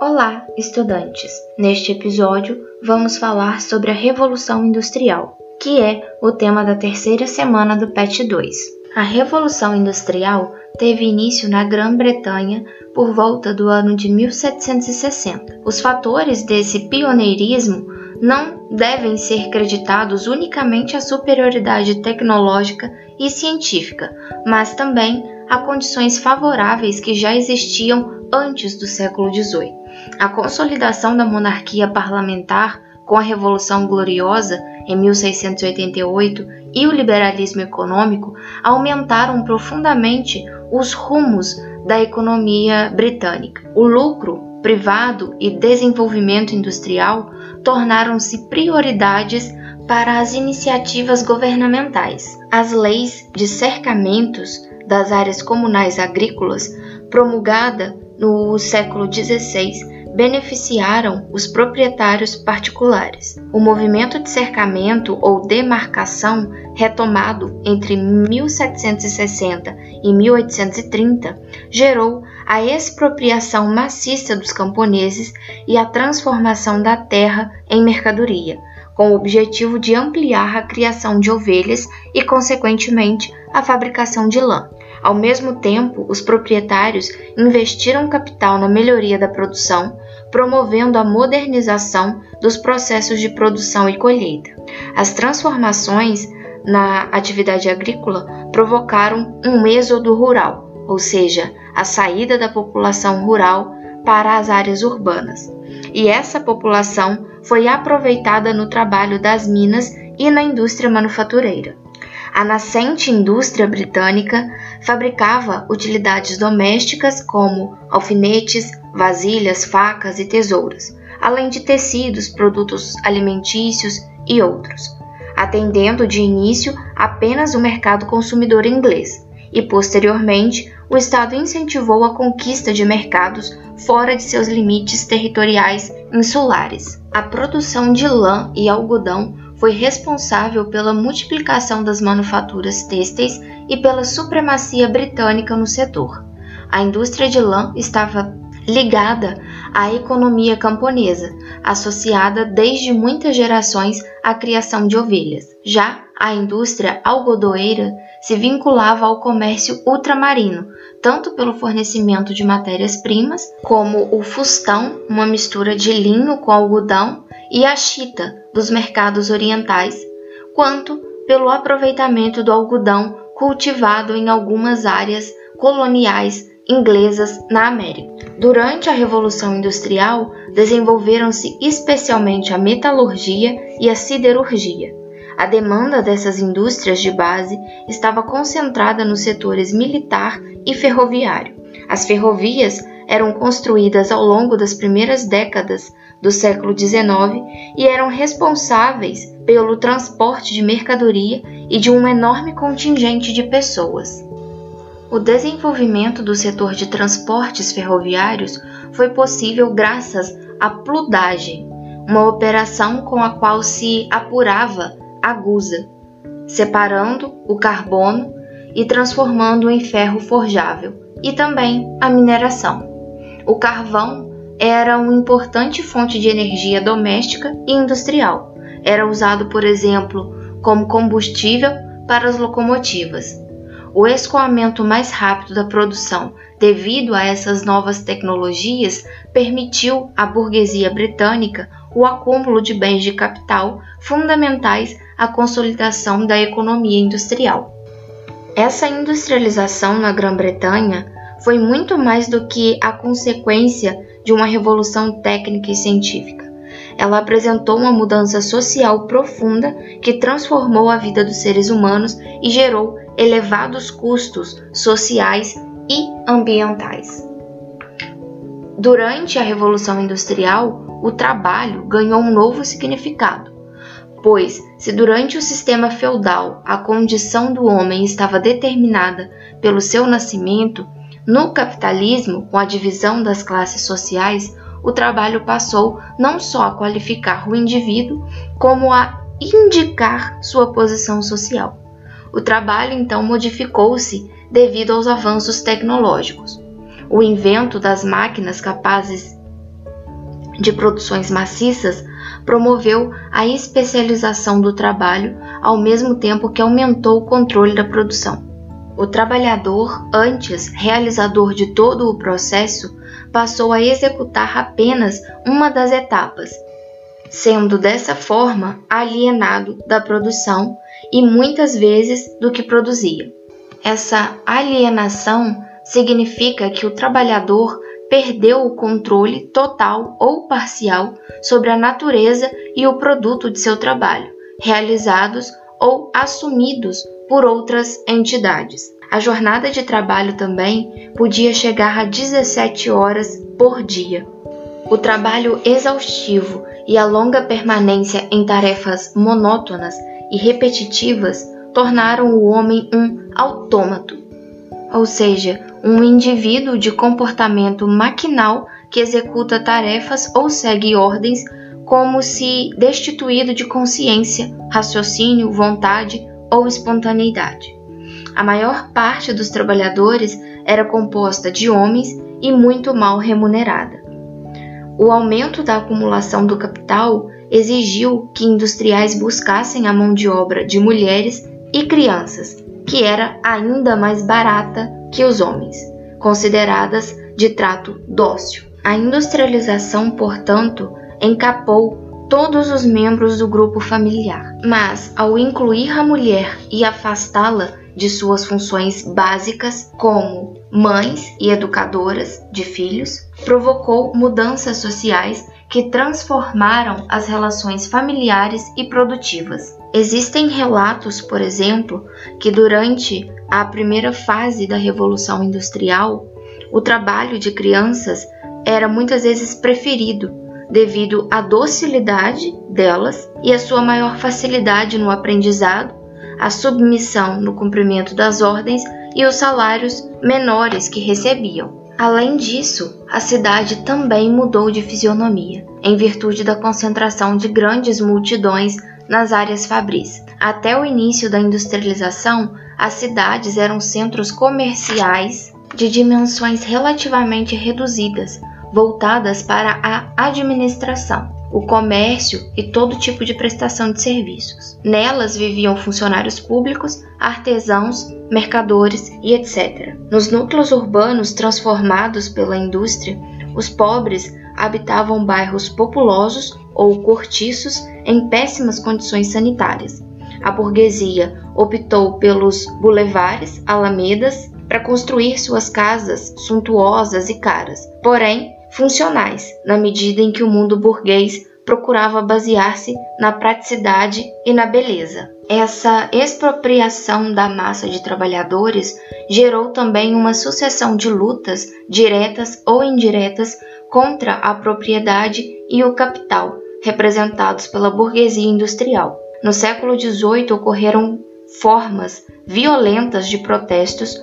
Olá, estudantes! Neste episódio, vamos falar sobre a Revolução Industrial, que é o tema da terceira semana do PET 2. A Revolução Industrial teve início na Grã-Bretanha por volta do ano de 1760. Os fatores desse pioneirismo não devem ser creditados unicamente à superioridade tecnológica e científica, mas também a condições favoráveis que já existiam antes do século XVIII. A consolidação da monarquia parlamentar com a Revolução Gloriosa em 1688 e o liberalismo econômico aumentaram profundamente os rumos da economia britânica. O lucro privado e desenvolvimento industrial tornaram-se prioridades para as iniciativas governamentais. As leis de cercamentos das áreas comunais agrícolas, promulgada no século XVI, beneficiaram os proprietários particulares. O movimento de cercamento ou demarcação, retomado entre 1760 e 1830, gerou a expropriação maciça dos camponeses e a transformação da terra em mercadoria, com o objetivo de ampliar a criação de ovelhas e, consequentemente, a fabricação de lã. Ao mesmo tempo, os proprietários investiram capital na melhoria da produção, promovendo a modernização dos processos de produção e colheita. As transformações na atividade agrícola provocaram um êxodo rural, ou seja, a saída da população rural para as áreas urbanas. E essa população foi aproveitada no trabalho das minas e na indústria manufatureira. A nascente indústria britânica fabricava utilidades domésticas como alfinetes, vasilhas, facas e tesouras, além de tecidos, produtos alimentícios e outros, atendendo de início apenas o mercado consumidor inglês, e posteriormente o Estado incentivou a conquista de mercados fora de seus limites territoriais insulares. A produção de lã e algodão foi responsável pela multiplicação das manufaturas têxteis e pela supremacia britânica no setor. A indústria de lã estava ligada à economia camponesa, associada desde muitas gerações à criação de ovelhas. Já a indústria algodoeira se vinculava ao comércio ultramarino, tanto pelo fornecimento de matérias-primas, como o fustão, uma mistura de linho com algodão, e a chita, dos mercados orientais, quanto pelo aproveitamento do algodão cultivado em algumas áreas coloniais inglesas na América. Durante a Revolução Industrial, desenvolveram-se especialmente a metalurgia e a siderurgia. A demanda dessas indústrias de base estava concentrada nos setores militar e ferroviário. As ferrovias eram construídas ao longo das primeiras décadas do século XIX e eram responsáveis pelo transporte de mercadoria e de um enorme contingente de pessoas. O desenvolvimento do setor de transportes ferroviários foi possível graças à pludagem, uma operação com a qual se apurava a gusa, separando o carbono e transformando em ferro forjável, e também a mineração. O carvão era uma importante fonte de energia doméstica e industrial. Era usado, por exemplo, como combustível para as locomotivas. O escoamento mais rápido da produção, devido a essas novas tecnologias, permitiu à burguesia britânica o acúmulo de bens de capital fundamentais à consolidação da economia industrial. Essa industrialização na Grã-Bretanha foi muito mais do que a consequência de uma revolução técnica e científica. Ela apresentou uma mudança social profunda que transformou a vida dos seres humanos e gerou elevados custos sociais e ambientais. Durante a Revolução Industrial, o trabalho ganhou um novo significado, pois, se durante o sistema feudal a condição do homem estava determinada pelo seu nascimento, no capitalismo, com a divisão das classes sociais, o trabalho passou não só a qualificar o indivíduo, como a indicar sua posição social. O trabalho então modificou-se devido aos avanços tecnológicos. O invento das máquinas capazes de produções maciças promoveu a especialização do trabalho ao mesmo tempo que aumentou o controle da produção. O trabalhador, antes realizador de todo o processo, passou a executar apenas uma das etapas, sendo dessa forma alienado da produção e muitas vezes do que produzia. Essa alienação significa que o trabalhador perdeu o controle total ou parcial sobre a natureza e o produto de seu trabalho, realizados ou assumidos por outras entidades. A jornada de trabalho também podia chegar a 17 horas por dia. O trabalho exaustivo e a longa permanência em tarefas monótonas e repetitivas tornaram o homem um autômato, ou seja, um indivíduo de comportamento maquinal que executa tarefas ou segue ordens como se destituído de consciência, raciocínio, vontade ou espontaneidade. A maior parte dos trabalhadores era composta de homens e muito mal remunerada. O aumento da acumulação do capital exigiu que industriais buscassem a mão de obra de mulheres e crianças, que era ainda mais barata que os homens, consideradas de trato dócil. A industrialização, portanto, encapou todos os membros do grupo familiar, mas ao incluir a mulher e afastá-la de suas funções básicas como mães e educadoras de filhos, provocou mudanças sociais que transformaram as relações familiares e produtivas. Existem relatos, por exemplo, que durante a primeira fase da Revolução Industrial, o trabalho de crianças era muitas vezes preferido devido à docilidade delas e à sua maior facilidade no aprendizado, a submissão no cumprimento das ordens e os salários menores que recebiam. Além disso, a cidade também mudou de fisionomia, em virtude da concentração de grandes multidões nas áreas fabris. Até o início da industrialização, as cidades eram centros comerciais de dimensões relativamente reduzidas, voltadas para a administração, o comércio e todo tipo de prestação de serviços. Nelas viviam funcionários públicos, artesãos, mercadores e etc. Nos núcleos urbanos transformados pela indústria, os pobres habitavam bairros populosos ou cortiços em péssimas condições sanitárias. A burguesia optou pelos bulevares, alamedas, para construir suas casas suntuosas e caras, porém funcionais, na medida em que o mundo burguês procurava basear-se na praticidade e na beleza. Essa expropriação da massa de trabalhadores gerou também uma sucessão de lutas, diretas ou indiretas, contra a propriedade e o capital, representados pela burguesia industrial. No século XVIII ocorreram formas violentas de protestos,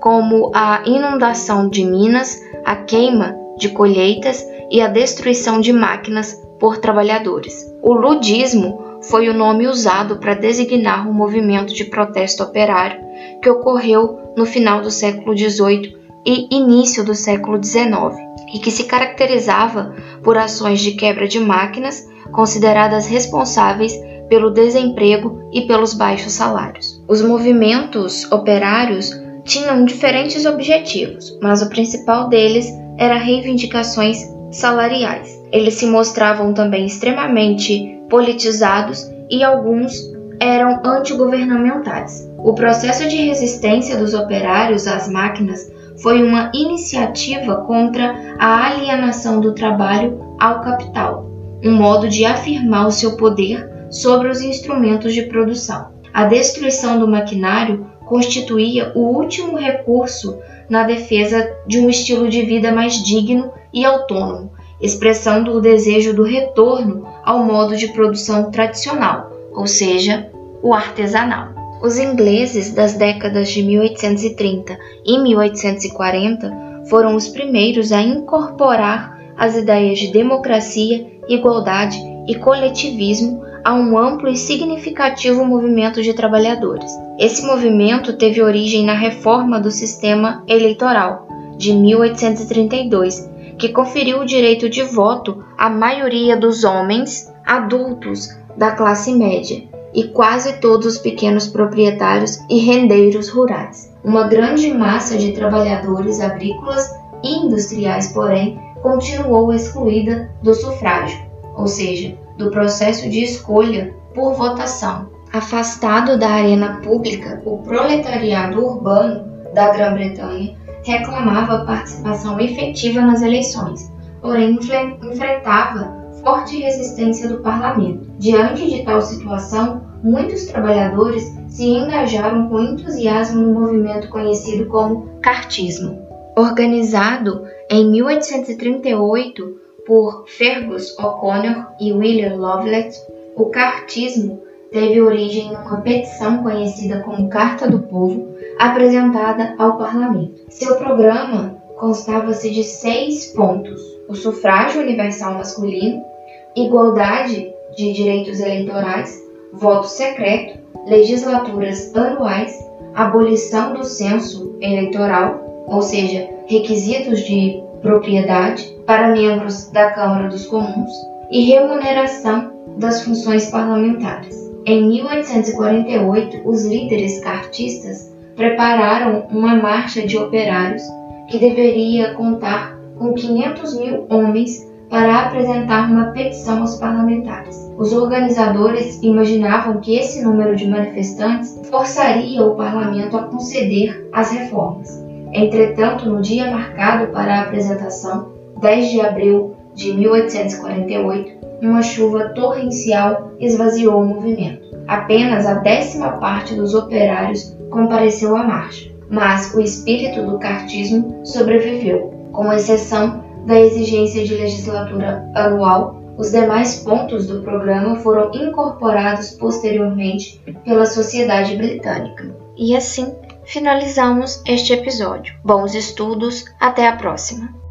como a inundação de minas, a queima de colheitas e a destruição de máquinas por trabalhadores. O ludismo foi o nome usado para designar o movimento de protesto operário que ocorreu no final do século XVIII e início do século XIX, e que se caracterizava por ações de quebra de máquinas consideradas responsáveis pelo desemprego e pelos baixos salários. Os movimentos operários tinham diferentes objetivos, mas o principal deles era reivindicações salariais. Eles se mostravam também extremamente politizados e alguns eram antigovernamentais. O processo de resistência dos operários às máquinas foi uma iniciativa contra a alienação do trabalho ao capital, um modo de afirmar o seu poder sobre os instrumentos de produção. A destruição do maquinário constituía o último recurso na defesa de um estilo de vida mais digno e autônomo, expressão do desejo do retorno ao modo de produção tradicional, ou seja, o artesanal. Os ingleses das décadas de 1830 e 1840 foram os primeiros a incorporar as ideias de democracia, igualdade e coletivismo a um amplo e significativo movimento de trabalhadores. Esse movimento teve origem na reforma do sistema eleitoral de 1832, que conferiu o direito de voto à maioria dos homens adultos da classe média e quase todos os pequenos proprietários e rendeiros rurais. Uma grande massa de trabalhadores agrícolas e industriais, porém, continuou excluída do sufrágio, ou seja, do processo de escolha por votação. Afastado da arena pública, o proletariado urbano da Grã-Bretanha reclamava participação efetiva nas eleições, porém enfrentava forte resistência do parlamento. Diante de tal situação, muitos trabalhadores se engajaram com entusiasmo no movimento conhecido como cartismo. Organizado em 1838 por Fergus O'Connor e William Lovelace, o cartismo teve origem em uma petição conhecida como Carta do Povo, apresentada ao parlamento. Seu programa constava-se de seis pontos: o sufrágio universal masculino, igualdade de direitos eleitorais, voto secreto, legislaturas anuais, abolição do censo eleitoral, ou seja, requisitos de propriedade para membros da Câmara dos Comuns e remuneração das funções parlamentares. Em 1848, os líderes cartistas prepararam uma marcha de operários que deveria contar com 500 mil homens para apresentar uma petição aos parlamentares. Os organizadores imaginavam que esse número de manifestantes forçaria o parlamento a conceder as reformas. Entretanto, no dia marcado para a apresentação, 10 de abril de 1848, uma chuva torrencial esvaziou o movimento. Apenas a décima parte dos operários compareceu à marcha, mas o espírito do cartismo sobreviveu, com exceção da exigência de legislatura anual. Os demais pontos do programa foram incorporados posteriormente pela sociedade britânica. E assim finalizamos este episódio. Bons estudos, até a próxima!